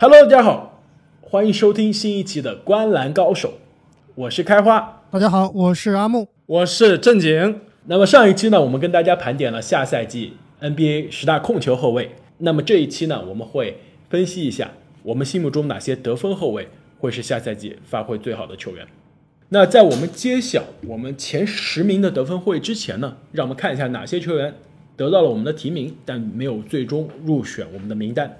Hello，大家好，欢迎收听新一期的《观澜高手》，我是开花，大家好，我是阿木，我是正经。那么上一期呢，我们跟大家盘点了下赛季 NBA 十大控球后卫。那么这一期呢，我们会分析一下我们心目中哪些得分后卫会是下赛季发挥最好的球员。那在我们揭晓我们前十名的得分后卫之前呢，让我们看一下哪些球员得到了我们的提名，但没有最终入选我们的名单。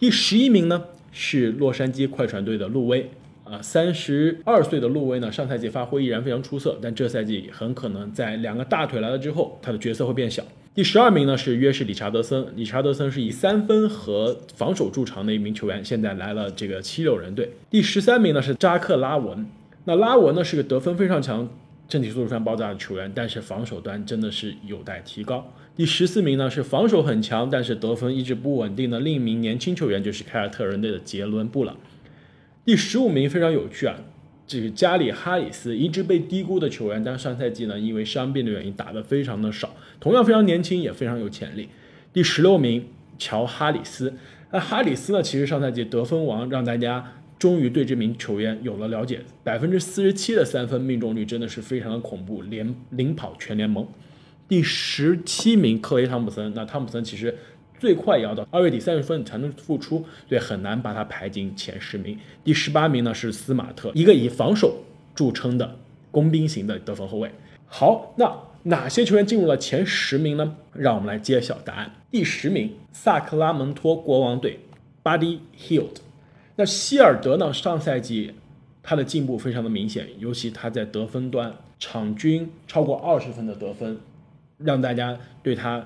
第十一名呢是洛杉矶快船队的路威，啊，三十二岁的路威呢，上赛季发挥依然非常出色，但这赛季很可能在两个大腿来了之后，他的角色会变小。第十二名呢是约什理查德森，理查德森是以三分和防守著称的一名球员，现在来了这个七六人队。第十三名呢是扎克拉文，那拉文呢是个得分非常强、身体素质非常爆炸的球员，但是防守端真的是有待提高。第十四名呢是防守很强，但是得分一直不稳定的另一名年轻球员，就是凯尔特人队的杰伦布朗。第十五名非常有趣啊，这个加里哈里斯一直被低估的球员，但上赛季呢因为伤病的原因打得非常的少，同样非常年轻，也非常有潜力。第十六名乔哈里斯，那哈里斯呢其实上赛季得分王，让大家终于对这名球员有了了解，百分之四十七的三分命中率真的是非常的恐怖，连领跑全联盟。第十七名克雷汤普森，那汤普森其实最快也要到二月底三月份才能复出，对，很难把他排进前十名。第十八名呢是斯马特，一个以防守著称的工兵型的得分后卫。好，那哪些球员进入了前十名呢？让我们来揭晓答案。第十名，萨克拉门托国王队，Buddy Hield。那希尔德呢？上赛季他的进步非常的明显，尤其他在得分端，场均超过二十分的得分。让大家对他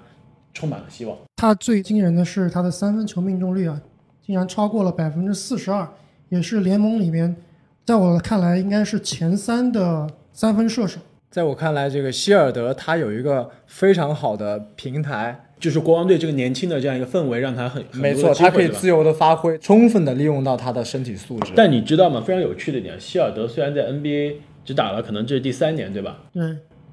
充满了希望。他最惊人的是他的三分球命中率啊，竟然超过了百分之四十二，也是联盟里面，在我看来应该是前三的三分射手。在我看来，这个希尔德他有一个非常好的平台，就是国王队这个年轻的这样一个氛围，让他很没错，他可以自由的发挥，充分的利用到他的身体素质。但你知道吗？非常有趣的一点，希尔德虽然在 NBA 只打了可能这是第三年，对吧？对。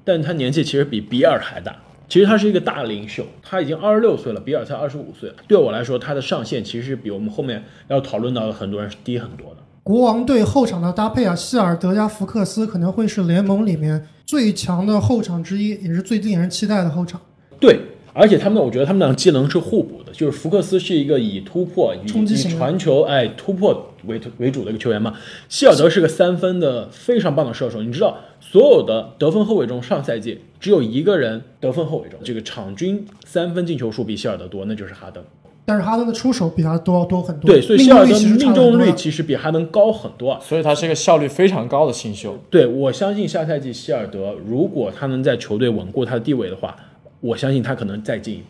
但他年纪其实比比尔还大，其实他是一个大领袖，他已经二十六岁了，比尔才二十五岁。对我来说，他的上限其实是比我们后面要讨论到的很多人是低很多的。国王队后场的搭配啊，希尔德加福克斯可能会是联盟里面最强的后场之一，也是最令人期待的后场。对，而且他们，我觉得他们俩技能是互补的，就是福克斯是一个以突破、以以传球、哎突破为为主的一个球员嘛，希尔德是个三分的非常棒的射手，你知道。所有的得分后卫中，上赛季只有一个人得分后卫中这个场均三分进球数比希尔德多，那就是哈登。但是哈登的出手比他多要多很多。对，所以希尔德命中率其实比哈登高很多，所以他是一个效率非常高的新秀。对我相信下赛季希尔德如果他能在球队稳固他的地位的话，我相信他可能再进一步。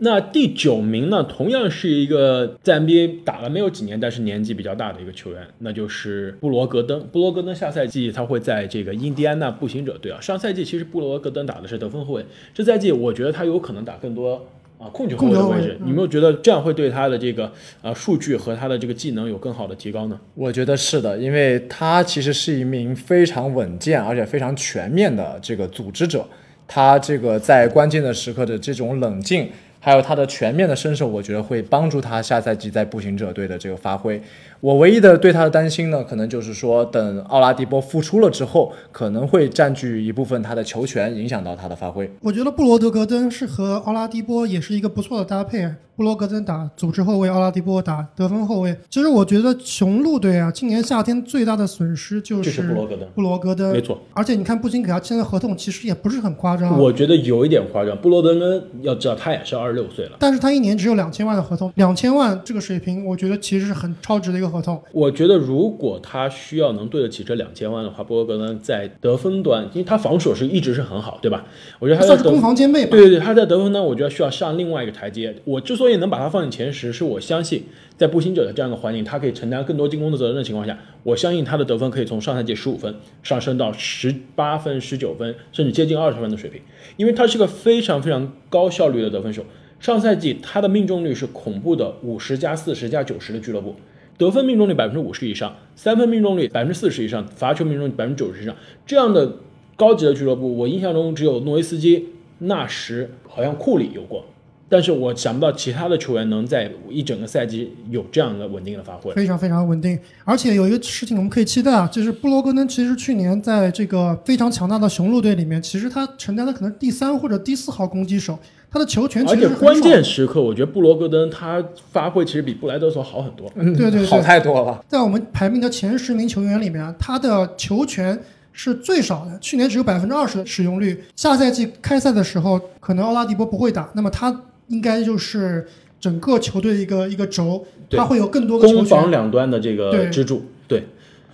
那第九名呢，同样是一个在 NBA 打了没有几年，但是年纪比较大的一个球员，那就是布罗格登。布罗格登下赛季他会在这个印第安纳步行者队啊。上赛季其实布罗格登打的是得分后卫，这赛季我觉得他有可能打更多啊控球后卫的位置。你没有觉得这样会对他的这个啊数据和他的这个技能有更好的提高呢？我觉得是的，因为他其实是一名非常稳健而且非常全面的这个组织者，他这个在关键的时刻的这种冷静。还有他的全面的身手，我觉得会帮助他下赛季在步行者队的这个发挥。我唯一的对他的担心呢，可能就是说，等奥拉迪波复出了之后，可能会占据一部分他的球权，影响到他的发挥。我觉得布罗德格登是和奥拉迪波也是一个不错的搭配。布罗格登打组织后卫，奥拉迪波打得分后卫。其实我觉得雄鹿队啊，今年夏天最大的损失就是布罗格登。布罗格登，没错。而且你看，步行给他签的合同其实也不是很夸张。我觉得有一点夸张。布罗德登要知道，他也是二十六岁了，但是他一年只有两千万的合同，两千万这个水平，我觉得其实是很超值的一个合同。我觉得如果他需要能对得起这两千万的话，布罗格呢在得分端，因为他防守是一直是很好，对吧？我觉得他算是攻防兼备。对对对，他在得分端，我觉得需要上另外一个台阶。我之所以能把他放进前。十是我相信，在步行者的这样一个环境，他可以承担更多进攻的责任的情况下，我相信他的得分可以从上赛季十五分上升到十八分、十九分，甚至接近二十分的水平。因为他是个非常非常高效率的得分手。上赛季他的命中率是恐怖的五十加四十加九十的俱乐部，得分命中率百分之五十以上，三分命中率百分之四十以上，罚球命中率百分之九十以上，这样的高级的俱乐部，我印象中只有诺维斯基、纳什，好像库里有过。但是我想不到其他的球员能在一整个赛季有这样的稳定的发挥。非常非常稳定。而且有一个事情我们可以期待啊，就是布罗格登其实去年在这个非常强大的雄鹿队里面，其实他承担的可能是第三或者第四号攻击手，他的球权其而且实关键时刻，我觉得布罗格登他发挥其实比布莱德索好很多。嗯对对对好太多了。在我们排名的前十名球员里面啊，他的球权是最少的，去年只有百分之二十的使用率。下赛季开赛的时候，可能奥拉迪波不会打，那么他应该就是整个球队的一个一个轴，对他会有更多的球攻防，两端的这个支柱，对，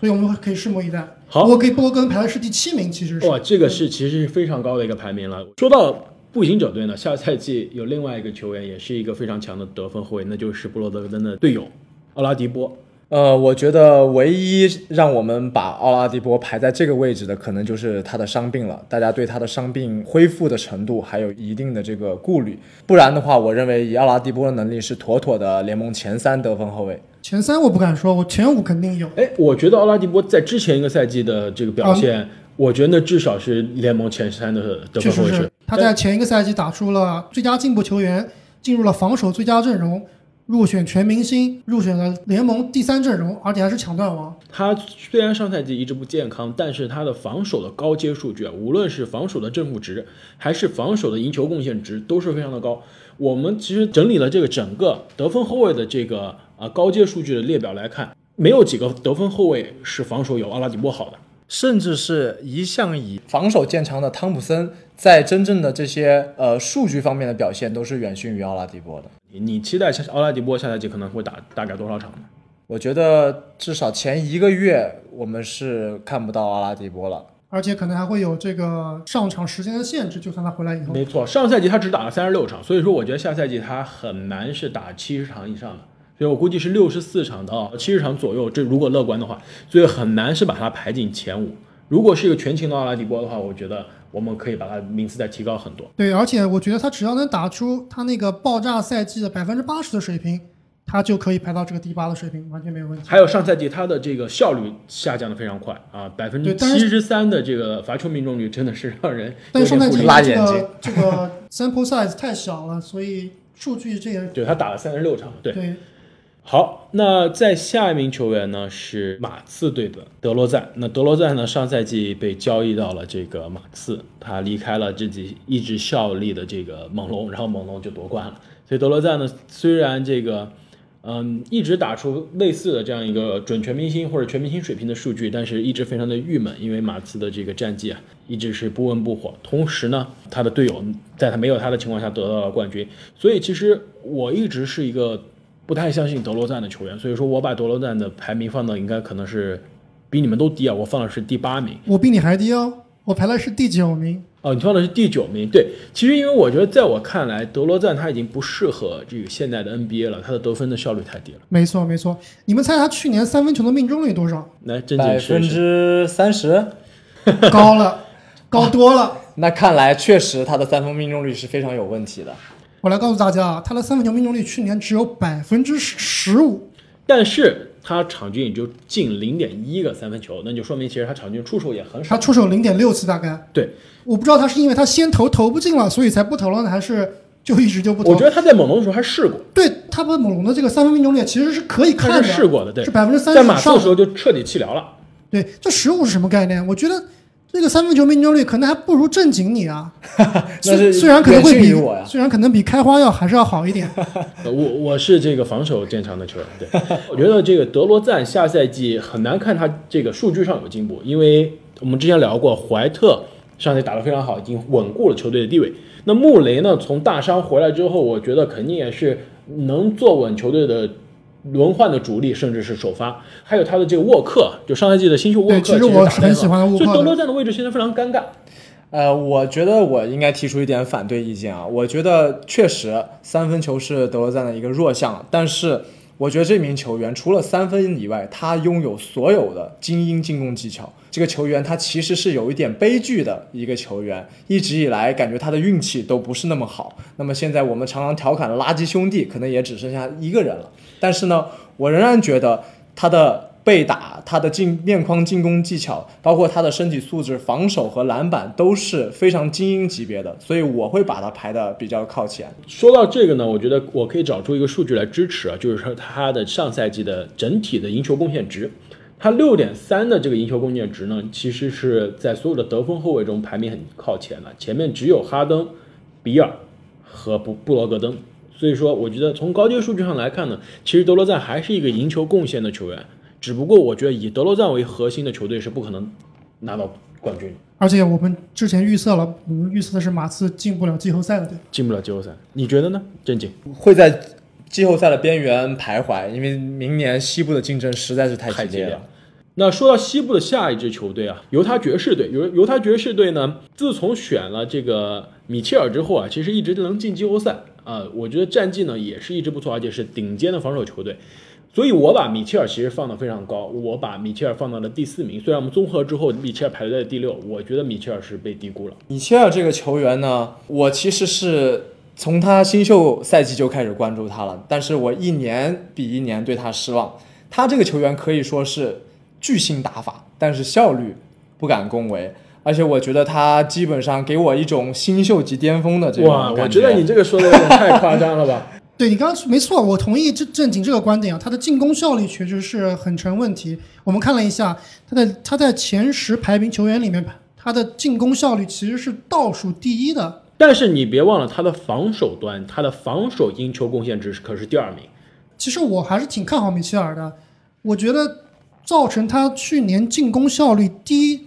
所以我们可以拭目以待。好我给布罗格登排的是第七名，其实是哇，这个是其实是非常高的一个排名了。说到步行者队呢，下赛季有另外一个球员，也是一个非常强的得分后卫，那就是布罗德登的队友奥拉迪波。呃，我觉得唯一让我们把奥拉迪波排在这个位置的，可能就是他的伤病了。大家对他的伤病恢复的程度还有一定的这个顾虑，不然的话，我认为以奥拉迪波的能力是妥妥的联盟前三得分后卫。前三我不敢说，我前五肯定有。哎，我觉得奥拉迪波在之前一个赛季的这个表现，我觉得那至少是联盟前三的得分后卫是。他在前一个赛季打出了最佳进步球员，进入了防守最佳阵容，入选全明星，入选了联盟第三阵容，而且还是抢断王。他虽然上赛季一直不健康，但是他的防守的高阶数据啊，无论是防守的正负值，还是防守的赢球贡献值，都是非常的高。我们其实整理了这个整个得分后卫的这个啊高阶数据的列表来看，没有几个得分后卫是防守有奥拉迪波好的。甚至是一向以防守见长的汤普森，在真正的这些呃数据方面的表现，都是远逊于奥拉迪波的。你你期待下奥拉迪波下赛季可能会打大概多少场呢？我觉得至少前一个月我们是看不到奥拉迪波了。而且可能还会有这个上场时间的限制，就算他回来以后。没错，上赛季他只打了三十六场，所以说我觉得下赛季他很难是打七十场以上的，所以我估计是六十四场到七十场左右，这如果乐观的话，所以很难是把他排进前五。如果是一个全勤的奥拉迪波的话，我觉得我们可以把他名次再提高很多。对，而且我觉得他只要能打出他那个爆炸赛季的百分之八十的水平，他就可以排到这个第八的水平，完全没有问题。还有上赛季他的这个效率下降的非常快啊，百分之七十三的这个罚球命中率真的是让人有 但是上赛季。拉眼睛这个这个 sample size 太小了，所以数据这也对他打了三十六场，对。对好，那在下一名球员呢是马刺队的德罗赞。那德罗赞呢，上赛季被交易到了这个马刺，他离开了自己一直效力的这个猛龙，然后猛龙就夺冠了。所以德罗赞呢，虽然这个嗯一直打出类似的这样一个准全明星或者全明星水平的数据，但是一直非常的郁闷，因为马刺的这个战绩啊一直是不温不火。同时呢，他的队友在他没有他的情况下得到了冠军，所以其实我一直是一个。不太相信德罗赞的球员，所以说我把德罗赞的排名放到应该可能是比你们都低啊，我放的是第八名。我比你还低哦，我排的是第九名。哦，你放的是第九名。对，其实因为我觉得在我看来，德罗赞他已经不适合这个现在的 NBA 了，他的得分的效率太低了。没错没错，你们猜他去年三分球的命中率多少？来，正百分。之三十，高了，高多了。那看来确实他的三分命中率是非常有问题的。我来告诉大家啊，他的三分球命中率去年只有百分之十五，但是他场均也就进零点一个三分球，那就说明其实他场均出手也很少他。出手零点六次大概。对，我不知道他是因为他先投投不进了，所以才不投了呢，还是就一直就不投？我觉得他在猛龙的时候还试过，对他们猛龙的这个三分命中率其实是可以看的，试过的，对是，百分之三在十以上马刺的时候就彻底弃疗了。对，这十五是什么概念？我觉得这个三分球命中率可能还不如正经你啊。虽虽然可能会比我呀虽然可能比开花要还是要好一点。呃我我是这个防守见长的球员，对 我觉得这个德罗赞下赛季很难看他这个数据上有进步，因为我们之前聊过，怀特上赛季打得非常好，已经稳固了球队的地位。那穆雷呢，从大伤回来之后，我觉得肯定也是能坐稳球队的轮换的主力，甚至是首发。还有他的这个沃克，就上赛季的新秀沃克，其实我是很喜欢沃克就德罗赞的位置现在非常尴尬。呃，我觉得我应该提出一点反对意见啊。我觉得确实三分球是德罗赞的一个弱项，但是我觉得这名球员除了三分以外，他拥有所有的精英进攻技巧。这个球员他其实是有一点悲剧的一个球员，一直以来感觉他的运气都不是那么好。那么现在我们常常调侃的垃圾兄弟，可能也只剩下一个人了。但是呢，我仍然觉得他的被打，他的进面框进攻技巧，包括他的身体素质、防守和篮板都是非常精英级别的，所以我会把他排的比较靠前。说到这个呢，我觉得我可以找出一个数据来支持啊，就是说他的上赛季的整体的赢球贡献值，他六点三的这个赢球贡献值呢，其实是在所有的得分后卫中排名很靠前的，前面只有哈登、比尔和布布罗格登。所以说，我觉得从高阶数据上来看呢，其实德罗赞还是一个赢球贡献的球员。只不过我觉得以德罗赞为核心的球队是不可能拿到冠军，而且我们之前预测了，我们预测的是马刺进不了季后赛的，对？进不了季后赛。你觉得呢？正经会在季后赛的边缘徘徊，因为明年西部的竞争实在是太太激烈激烈了。。那说到西部的下一支球队啊，犹他爵士队。犹犹他爵士队呢，自从选了这个米切尔之后啊，其实一直能进季后赛啊、我觉得战绩呢也是一直不错，而且是顶尖的防守球队。所以我把米切尔其实放得非常高，我把米切尔放到了第四名。虽然我们综合之后，米切尔排在第六，我觉得米切尔是被低估了。米切尔这个球员呢，我其实是从他新秀赛季就开始关注他了，但是我一年比一年对他失望。他这个球员可以说是巨星打法，但是效率不敢恭维，而且我觉得他基本上给我一种新秀级巅峰的这种哇，我觉得你这个说的有点太夸张了吧？对你刚刚没错，我同意正正经这个观点啊，他的进攻效率确实是很成问题。我们看了一下，他的他在前十排名球员里面，他的进攻效率其实是倒数第一的。但是你别忘了他的防守端，他的防守赢球贡献值可是第二名。其实我还是挺看好米切尔的，我觉得造成他去年进攻效率低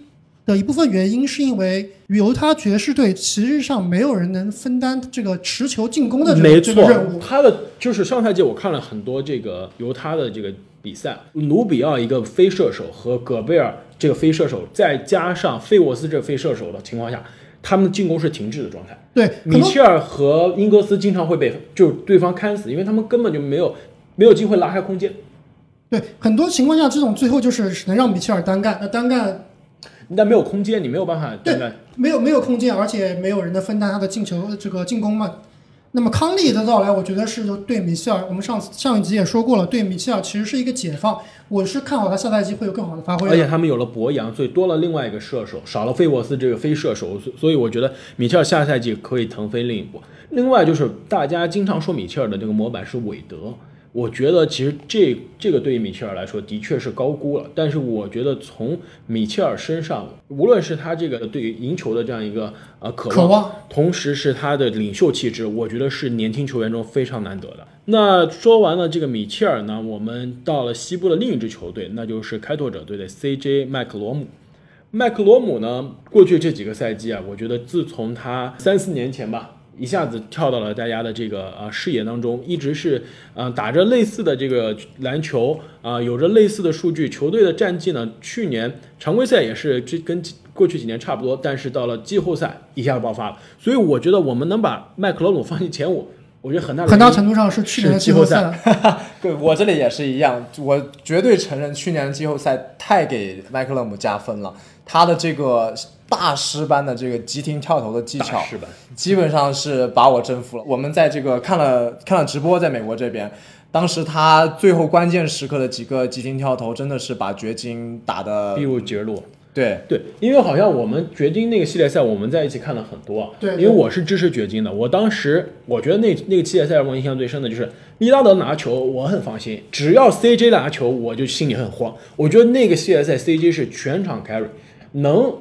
的一部分原因，是因为犹他爵士队其实上没有人能分担这个持球进攻的这没个这个错任务，。他的就是上赛季我看了很多这个犹他的这个比赛，努比奥一个非射手和戈贝尔这个非射手，再加上费沃斯这个非射手的情况下，他们的进攻是停滞的状态。对，米切尔和英格斯经常会被就是对方看死，因为他们根本就没有没有机会拉开空间。对很多情况下，这种最后就是只能让米切尔单干，那单干但没有空间，你没有办法单干。没有没有空间，而且没有人能分担他的进球这个进攻嘛。那么康利的到来，我觉得是对米切尔，我们上次上一集也说过了，对米切尔其实是一个解放。我是看好他下赛季会有更好的发挥的。而且他们有了博扬，所以多了另外一个射手，少了费沃斯这个非射手，所所以我觉得米切尔下赛季可以腾飞另一步。另外就是大家经常说米切尔的这个模板是韦德，我觉得其实这这个对于米切尔来说的确是高估了。但是我觉得从米切尔身上，无论是他这个对于赢球的这样一个呃渴渴望同时是他的领袖气质，我觉得是年轻球员中非常难得的。那说完了这个米切尔呢，我们到了西部的另一支球队，那就是开拓者队的 CJ 麦克罗姆。麦克罗姆呢，过去这几个赛季啊，我觉得自从他三四年前吧，一下子跳到了大家的这个呃视野当中，一直是呃打着类似的这个篮球啊、有着类似的数据，球队的战绩呢，去年常规赛也是这跟过去几年差不多，但是到了季后赛一下子爆发了，所以我觉得我们能把麦克罗姆放进前五，我觉得很大很大程度上是去年的季后季后赛。对我这里也是一样，我绝对承认去年的季后赛太给麦克勒姆加分了，他的这个大师般的这个急停跳投的技巧。基本上是把我征服了。我们在这个看了看了直播，在美国这边，当时他最后关键时刻的几个急停跳投，真的是把掘金打的逼入绝路。对对，因为好像我们掘金那个系列赛，我们在一起看了很多啊。对因为我是支持掘金的，我当时我觉得那那个系列赛让我印象最深的就是利拉德拿球，我很放心；只要 CJ 拿球，我就心里很慌。我觉得那个系列赛 CJ 是全场 carry，能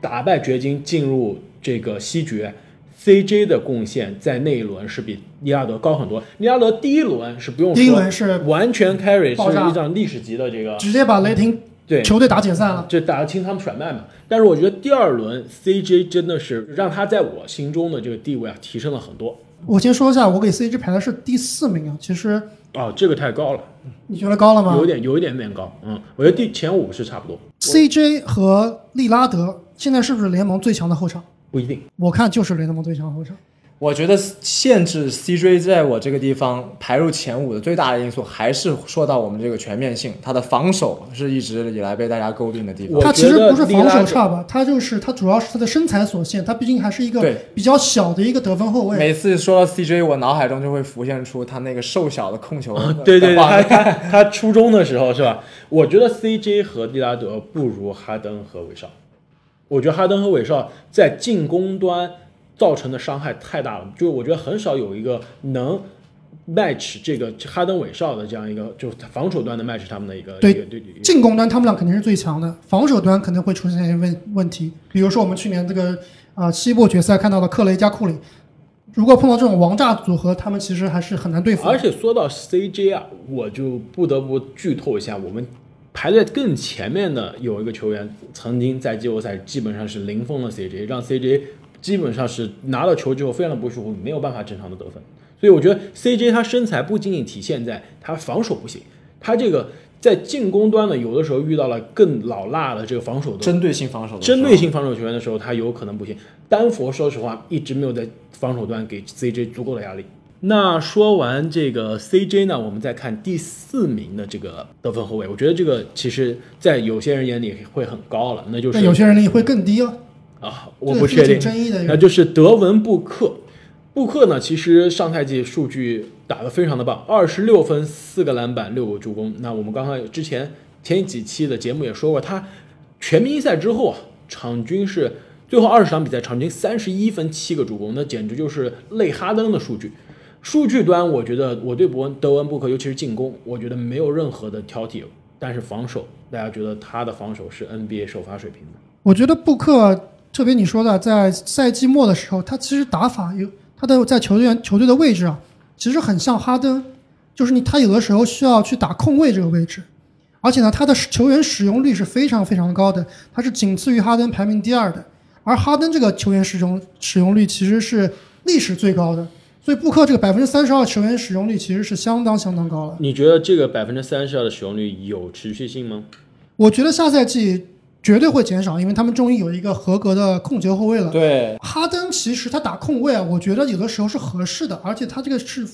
打败掘金进入这个西决。CJ 的贡献在那一轮是比利拉德高很多。利拉德第一轮是不用说，第一轮是完全 carry，是一场历史级的这个直接把雷霆对球队打解散了。就打得清他们甩卖嘛。但是我觉得第二轮 CJ 真的是让他在我心中的这个地位啊提升了很多。我先说一下，我给 CJ 排的是第四名啊。其实哦，这个太高了，你觉得高了吗有点有一点点高。嗯，我觉得第前五是差不多，？CJ 和利拉德现在是不是联盟最强的后场？不一定。我看就是联盟最强的后场。我觉得限制 CJ 在我这个地方排入前五的最大的因素，还是说到我们这个全面性，他的防守是一直以来被大家诟病的地方。我他其实不是防守差吧，他就是他主要是他的身材所限，他毕竟还是一个比较小的一个得分后卫。每次说到 CJ，我脑海中就会浮现出他那个瘦小的控球对对对，他他他初中的时候是吧？我觉得 CJ 和利拉德不如哈登和韦少。我觉得哈登和韦少在进攻端造成的伤害太大了，就是我觉得很少有一个能 match 这个哈登韦少的这样一个，就是防守端的 match 他们的一个对对对进攻端他们俩肯定是最强的，防守端可能会出现一些问问题，比如说我们去年这个啊、呃西部决赛看到的克雷加库里，如果碰到这种王炸组合，他们其实还是很难对付。而且说到 CJ 啊，我就不得不剧透一下，我们排在更前面的有一个球员，曾经在季后赛基本上是零封了 CJ，让 CJ 基本上是拿到球之后非常的不舒服，没有办法正常的得分。所以我觉得 CJ 他身材不仅仅体现在他防守不行，他这个在进攻端呢，有的时候遇到了更老辣的这个防守的针对性防守的，针对性防守球员的时候，他有可能不行。丹佛说实话一直没有在防守端给 CJ 足够的压力。那说完这个 CJ 呢，我们再看第四名的这个得分后卫，我觉得这个其实在有些人眼里会很高了，那就是那有些人里会更低了，啊，我不确定，争议的。那就是德文布克。布克呢，其实上赛季数据打得非常的棒，二十六分、四个篮板、六个助攻。那我们刚刚之前前几期的节目也说过，他全明星赛之后啊，场均是最后二十场比赛场均三十一分、七个助攻，那简直就是类哈登的数据。数据端，我觉得我对伯恩德文布克，尤其是进攻，我觉得没有任何的挑剔。但是防守，大家觉得他的防守是 NBA 首发水平的。我觉得布克，特别你说的，在赛季末的时候，他其实打法有他的在球队球队的位置啊，其实很像哈登，就是你他有的时候需要去打控卫这个位置，而且呢，他的球员使用率是非常非常高的，他是仅次于哈登排名第二的，而哈登这个球员使用使用率其实是历史最高的，所以布克这个百分之三十二球员使用率其实是相当相当高了。你觉得这个百分之三十二的使用率有持续性吗？我觉得下赛季绝对会减少，因为他们终于有一个合格的控球后卫了。对，哈登其实他打控卫啊，我觉得有的时候是合适的，而且他这个是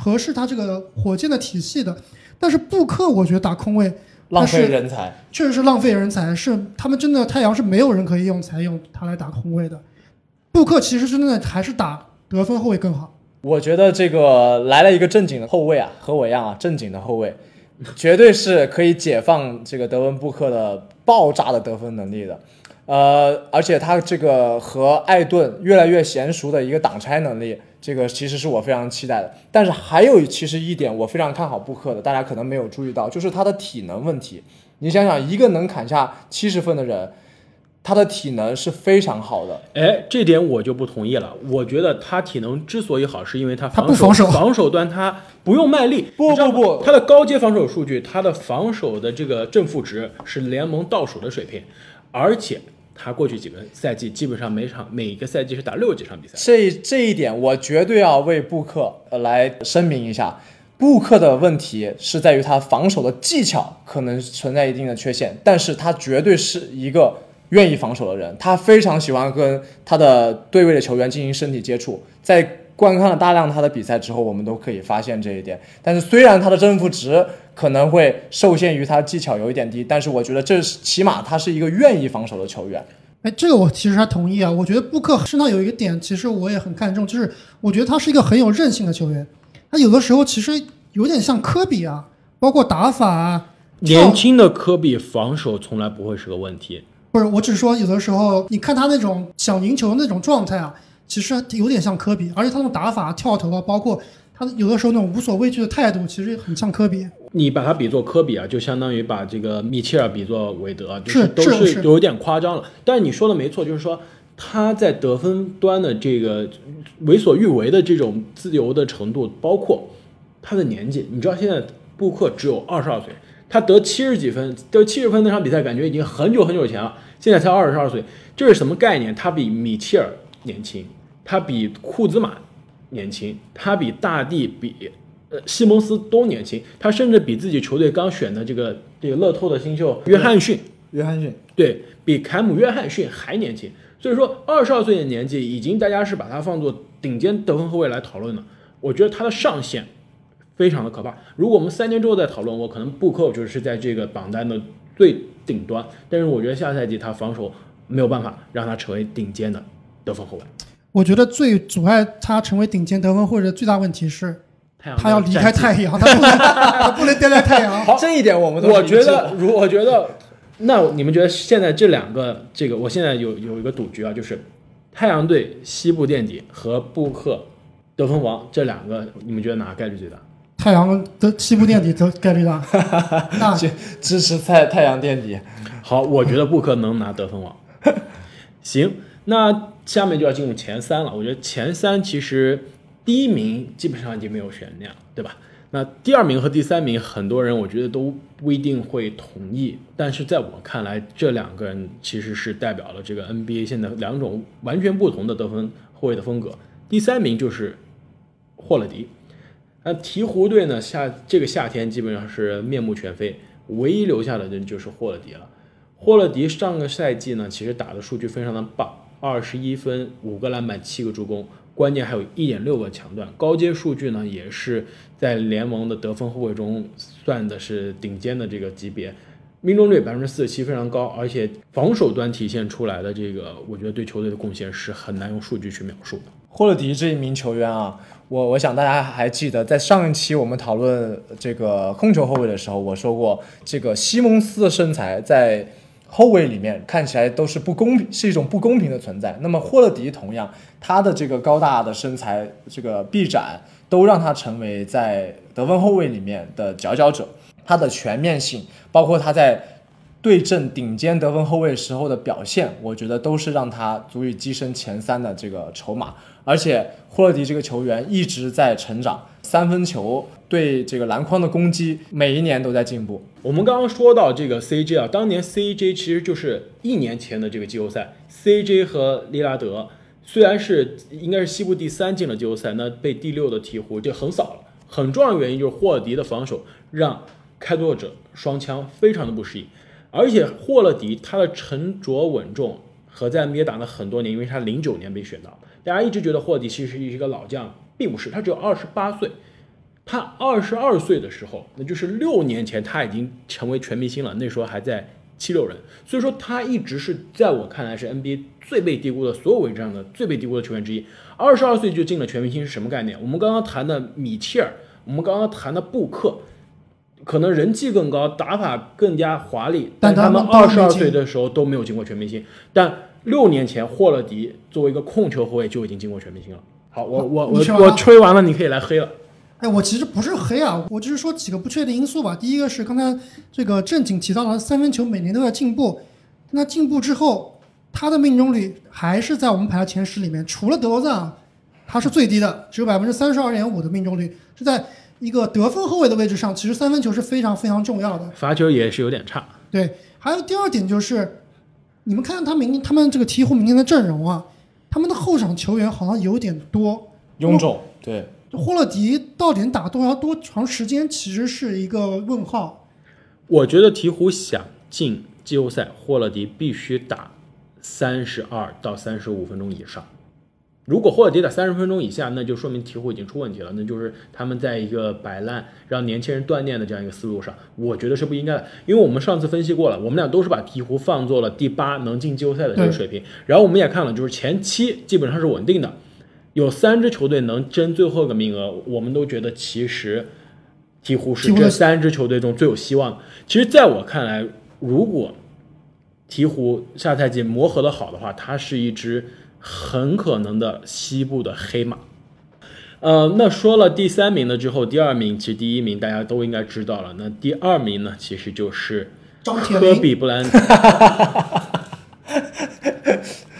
合适他这个火箭的体系的。但是布克，我觉得打控卫浪费人才。确实是浪费人才，是他们真的太阳是没有人可以用才用他来打控卫的。布克其实真的还是打得分后卫更好。我觉得这个来了一个正经的后卫啊，和我一样啊，正经的后卫，绝对是可以解放这个德文布克的爆炸的得分能力的。呃，而且他这个和艾顿越来越娴熟的一个挡拆能力，这个其实是我非常期待的。但是还有其实一点我非常看好布克的，大家可能没有注意到，就是他的体能问题。你想想，一个能砍下七十分的人，他的体能是非常好的。哎，这点我就不同意了。我觉得他体能之所以好，是因为他他防不防守防守端他不用卖力。不不不他的高阶防守数据，他的防守的这个正负值是联盟倒数的水平，而且他过去几个赛季基本上每场每个赛季是打六几场比赛。这这一点，我绝对要为布克呃来声明一下。布克的问题是在于他防守的技巧可能存在一定的缺陷，但是他绝对是一个愿意防守的人，他非常喜欢跟他的对位的球员进行身体接触。在观看了大量他的比赛之后，我们都可以发现这一点。但是虽然他的正负值可能会受限于他技巧有一点低，但是我觉得这是起码他是一个愿意防守的球员。哎，这个我其实还同意啊。我觉得布克身上有一个点，其实我也很看重，就是我觉得他是一个很有韧性的球员。他有的时候其实有点像科比啊，包括打法啊。年轻的科比防守从来不会是个问题。不是，我只是说有的时候你看他那种想赢球的那种状态啊，其实有点像科比，而且他那种打法、跳投啊，包括他有的时候那种无所畏惧的态度，其实很像科比。你把他比作科比啊，就相当于把这个米切尔比作韦德啊，就是都是是有点夸张了。但是你说的没错，就是说他在得分端的这个为所欲为的这种自由的程度，包括他的年纪。你知道现在布克只有二十二岁，他得七十几分，得七十分那场比赛感觉已经很久很久以前了，现在才二十二岁，这是什么概念？他比米切尔年轻，他比库兹马年轻，他比大帝比呃西蒙斯都年轻，他甚至比自己球队刚选的这个这个乐透的新秀约翰逊，约翰逊，对比凯姆约翰逊还年轻。所以说，二十二岁的年纪，已经大家是把他放作顶尖得分后卫来讨论了。我觉得他的上限非常的可怕。如果我们三年之后再讨论，我可能布克就是在这个榜单的最顶端。但是我觉得下赛季他防守没有办法让他成为顶尖的得分后卫。我觉得最阻碍他成为顶尖得分后卫的最大问题是，太阳他要离开太阳，他不能他不能待在太阳。好这一点我们都我觉得，如我觉得，那你们觉得现在这两个，这个我现在有有一个赌局啊，就是太阳队西部垫底和布克得分王这两个，你们觉得哪个概率最大？太阳的西部垫底的概率大，那支持太太阳垫底。好，我觉得布克能拿得分王。行，那下面就要进入前三了。我觉得前三其实第一名基本上已经没有悬念了，对吧？那第二名和第三名，很多人我觉得都不一定会同意，但是在我看来，这两个人其实是代表了这个 NBA 现在两种完全不同的得分后卫的风格。第三名就是霍勒迪，那鹈鹕队呢夏这个夏天基本上是面目全非，唯一留下的人就是霍勒迪了。霍勒迪上个赛季呢，其实打的数据非常的棒，二十一分、五个篮板、七个助攻，关键还有一点六个抢断，高阶数据呢也是在联盟的得分后卫中算的是顶尖的这个级别，命中率百分之四十七非常高，而且防守端体现出来的这个，我觉得对球队的贡献是很难用数据去描述的。霍勒迪这一名球员啊，我我想大家还记得，在上一期我们讨论这个控球后卫的时候，我说过，这个西蒙斯的身材在后卫里面看起来都是不公平，是一种不公平的存在。那么霍勒迪同样，他的这个高大的身材，这个臂展，都让他成为在得分后卫里面的佼佼者。他的全面性，包括他在对阵顶尖得分后卫时候的表现，我觉得都是让他足以跻身前三的这个筹码。而且霍勒迪这个球员一直在成长，三分球对这个篮筐的攻击每一年都在进步。我们刚刚说到这个 CJ 啊，当年 CJ 其实就是一年前的这个季后赛，CJ 和利拉德虽然是应该是西部第三进了季后赛，那被第六的鹈鹕就横扫了。很重要的原因就是霍勒迪的防守让开拓者双枪非常的不适应，而且霍勒迪他的沉着稳重和在 NBA 打了很多年，因为他零九年被选到，大家一直觉得霍勒迪其实是一个老将，并不是，他只有二十八岁。他二十二岁的时候，那就是六年前，他已经成为全明星了。那时候还在七六人，所以说他一直是在我看来是 NBA 最被低估的所有位置上的最被低估的球员之一。二十二岁就进了全明星是什么概念？我们刚刚谈的米切尔，我们刚刚谈的布克，可能人气更高，打法更加华丽，但他们二十二岁的时候都没有进过全明星。但六年前，霍勒迪作为一个控球后卫就已经进过全明星了。好，我我我我吹完了，你可以来黑了。哎，我其实不是黑啊，我就是说几个不确定因素吧。第一个是刚才这个正经提到了三分球每年都在进步，那进步之后，他的命中率还是在我们排在前十里面，除了德罗赞啊，他是最低的，只有百分之三十二点五的命中率，是在一个得分后卫的位置上，其实三分球是非常非常重要的。罚球也是有点差。对，还有第二点就是，你们看他明他们这个鹈鹕明天的阵容啊，他们的后场球员好像有点多，臃肿，对，霍勒迪到底打多少多长时间，其实是一个问号。我觉得鹈鹕想进季后赛，霍勒迪必须打三十二到三十五分钟以上。如果霍勒迪打三十分钟以下，那就说明鹈鹕已经出问题了，那就是他们在一个摆烂让年轻人锻炼的这样一个思路上，我觉得是不应该的。因为我们上次分析过了，我们俩都是把鹈鹕放做了第八能进季后赛的这个水平，然后我们也看了，就是前七基本上是稳定的，有三支球队能争最后一个名额，我们都觉得其实鹈鹕是这三支球队中最有希望的。其实，在我看来，如果鹈鹕下赛季磨合的好的话，它是一支很可能的西部的黑马。呃，那说了第三名了之后，第二名其实第一名大家都应该知道了。那第二名呢，其实就是科比布莱恩特。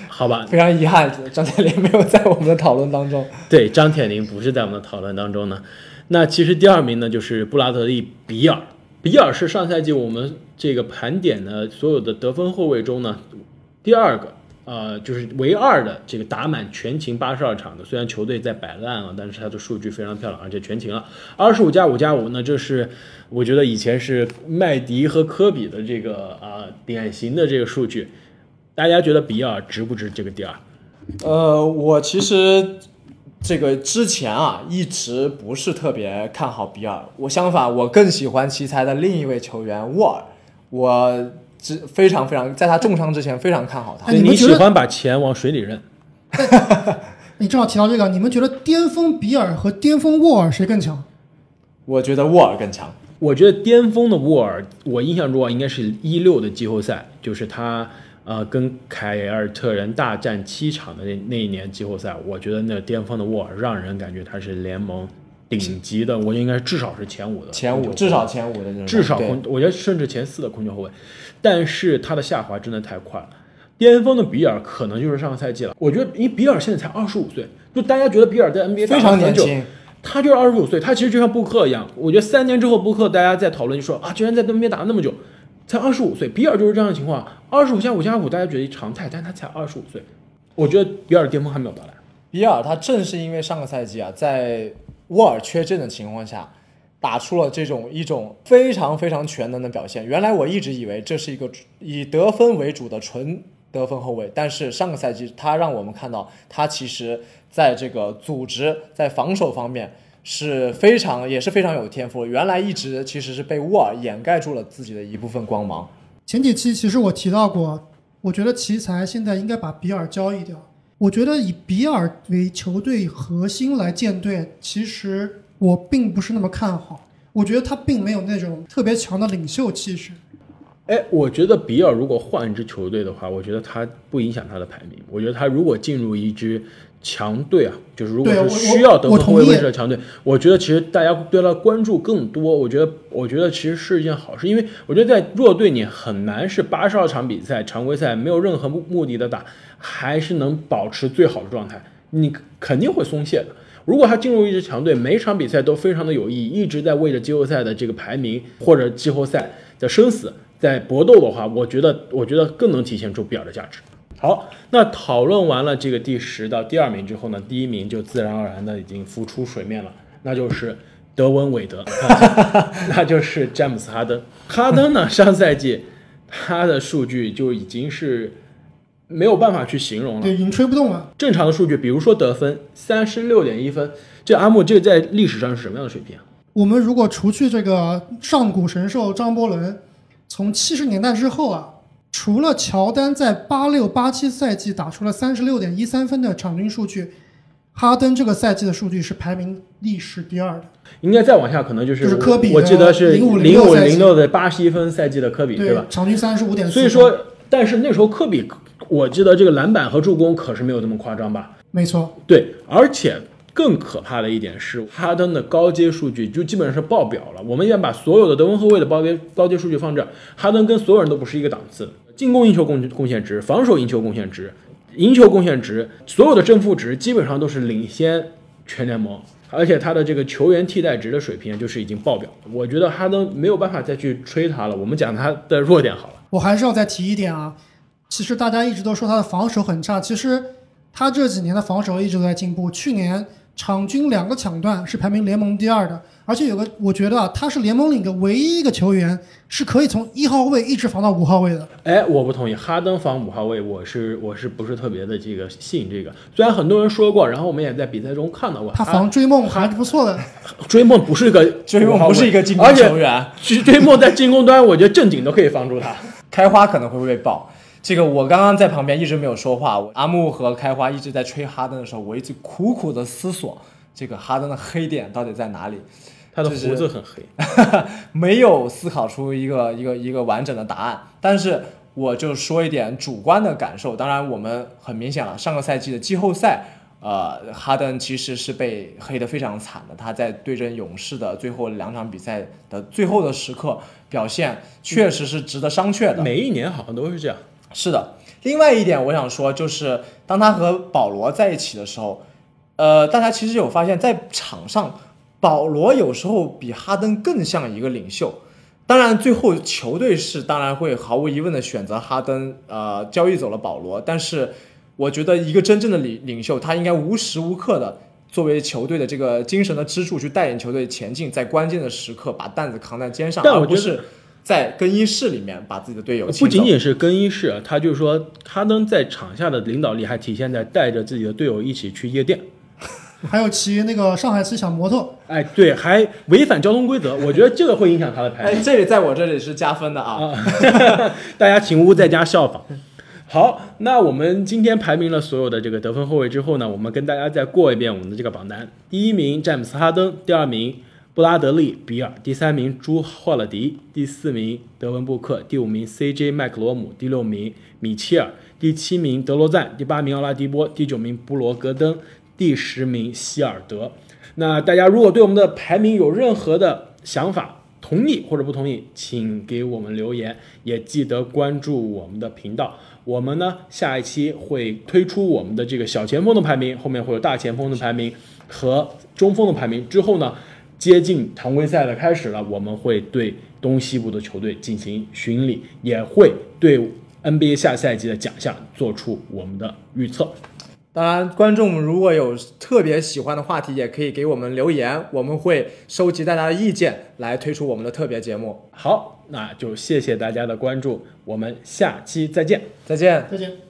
好吧，非常遗憾，张铁林没有在我们的讨论当中。对，张铁林不是在我们的讨论当中呢。那其实第二名呢，就是布拉德利·比尔。比尔是上赛季我们这个盘点的所有的得分后卫中呢，第二个，呃，就是唯二的这个打满全勤八十二场的。虽然球队在摆烂了，但是他的数据非常漂亮，而且全勤了二十五加五加五呢，这是我觉得以前是麦迪和科比的这个啊、典型的这个数据。大家觉得比尔值不值这个第二？呃，我其实这个之前啊，一直不是特别看好比尔。我相反，我更喜欢奇才的另一位球员沃尔。我只非常非常在他重伤之前非常看好他。你喜欢把钱往水里扔？你 正好提到这个，你们觉得巅峰比尔和巅峰沃尔谁更强？我觉得沃尔更强。我觉得巅峰的沃尔，我印象中啊，应该是一六的季后赛，就是他呃跟凯尔特人大战七场的那那一年季后赛，我觉得那巅峰的沃尔让人感觉他是联盟顶级的，我应该至少是前五的前五，至少前五的那种。至少空，我觉得甚至前四的控球后卫，但是他的下滑真的太快了。巅峰的比尔可能就是上个赛季了，我觉得，因为比尔现在才二十五岁，就大家觉得比尔在 NBA 打非常年轻。他就是二十五岁，他其实就像布克一样，我觉得三年之后布克大家在讨论就说啊，居然在 NBA 打了那么久，才二十五岁，比尔就是这样的情况，二十五加五加五大家觉得常态，但他才二十五岁，我觉得比尔巅峰还没有到来。比尔他正是因为上个赛季啊，在沃尔缺阵的情况下，打出了这种一种非常非常全能的表现。原来我一直以为这是一个以得分为主的纯得分后卫，但是上个赛季他让我们看到，他其实在这个组织、在防守方面是非常也是非常有天赋。原来一直其实是被沃尔掩盖住了自己的一部分光芒。前几期其实我提到过，我觉得奇才现在应该把比尔交易掉。我觉得以比尔为球队核心来建队，其实我并不是那么看好。我觉得他并没有那种特别强的领袖气势。哎，我觉得比尔如果换一支球队的话，我觉得他不影响他的排名。我觉得他如果进入一支强队啊，就是如果是需要得分后卫位置的强队，我觉得其实大家对他关注更多。我觉得，我觉得其实是一件好事，因为我觉得在弱队你很难是八十二场比赛常规赛没有任何目目的的打，还是能保持最好的状态，你肯定会松懈的。如果他进入一支强队，每场比赛都非常的有意义，一直在为着季后赛的这个排名或者季后赛的生死在搏斗的话，我觉得我觉得更能体现出比尔的价值。好，那讨论完了这个第十到第二名之后呢，第一名就自然而然的已经浮出水面了，那就是德文韦德，那就是詹姆斯哈登。哈登呢，上赛季他的数据就已经是没有办法去形容了。对，已经吹不动了。正常的数据，比如说得分三十六点一分，这阿木这在历史上是什么样的水平啊？我们如果除去这个上古神兽张伯伦，从七十年代之后啊，除了乔丹在八六八七赛季打出了三十六点一三分的场均数据，哈登这个赛季的数据是排名历史第二的。应该再往下，可能就是就是科比我记得是零05五零六的八十一分赛季的科比，对吧？场均三十五点。所以，说，但是那时候科比，我记得这个篮板和助攻可是没有这么夸张吧？没错，对，而且更可怕的一点是，哈登的高阶数据就基本上是爆表了。我们要把所有的得分后卫的高阶高阶数据放这儿，哈登跟所有人都不是一个档次。进攻赢球贡贡献值、防守赢球贡献值、赢球贡献值，所有的正负值基本上都是领先全联盟。而且他的这个球员替代值的水平就是已经爆表，我觉得哈登没有办法再去吹他了。我们讲他的弱点好了。我还是要再提一点啊，其实大家一直都说他的防守很差，其实他这几年的防守一直都在进步。去年场均两个抢断是排名联盟第二的，而且有个我觉得啊，他是联盟里的唯一一个球员是可以从一号位一直防到五号位的。哎，我不同意，哈登防五号位，我是我是不是特别的这个信这个？虽然很多人说过，然后我们也在比赛中看到过，他防追梦还是不错的。追梦不是个追梦不是一个进攻而且球员追追梦在进攻端，我觉得正经都可以防住他。开花可能会被爆。这个我刚刚在旁边一直没有说话，我阿木和开花一直在吹哈登的时候，我一直苦苦的思索这个哈登的黑点到底在哪里，他的胡子很黑，没有思考出一个一个一个完整的答案。但是我就说一点主观的感受，当然我们很明显了，上个赛季的季后赛。呃，哈登其实是被黑得非常惨的。他在对阵勇士的最后两场比赛的最后的时刻表现，确实是值得商榷的。每一年好像都是这样。是的，另外一点我想说，就是当他和保罗在一起的时候，呃，大家其实有发现，在场上，保罗有时候比哈登更像一个领袖。当然，最后球队是当然会毫无疑问的选择哈登，呃，交易走了保罗。但是，我觉得一个真正的领领袖，他应该无时无刻的作为球队的这个精神的支柱，去带领球队前进，在关键的时刻把担子扛在肩上，但我而不是在更衣室里面把自己的队友不仅仅是更衣室，他就是说哈登在场下的领导力还体现在带着自己的队友一起去夜店。还有骑那个上海骑小摩托，哎，对，还违反交通规则，我觉得这个会影响他的排名哎，这里在我这里是加分的啊。啊。大家请勿在家效仿。好，那我们今天排名了所有的这个得分后卫之后呢，我们跟大家再过一遍我们的这个榜单：第一名詹姆斯哈登，第二名布拉德利比尔，第三名朱霍勒迪，第四名德文布克，第五名 CJ 麦克罗姆，第六名米切尔，第七名德罗赞，第八名奥拉迪波，第九名布罗格登，第十名希尔德。那大家如果对我们的排名有任何的想法，同意或者不同意，请给我们留言，也记得关注我们的频道。我们呢，下一期会推出我们的这个小前锋的排名，后面会有大前锋的排名和中锋的排名。之后呢，接近常规赛的开始了，我们会对东西部的球队进行巡礼，也会对 NBA 下赛季的奖项做出我们的预测。当然，观众如果有特别喜欢的话题，也可以给我们留言，我们会收集大家的意见来推出我们的特别节目。好，那就谢谢大家的关注，我们下期再见。再见。再见。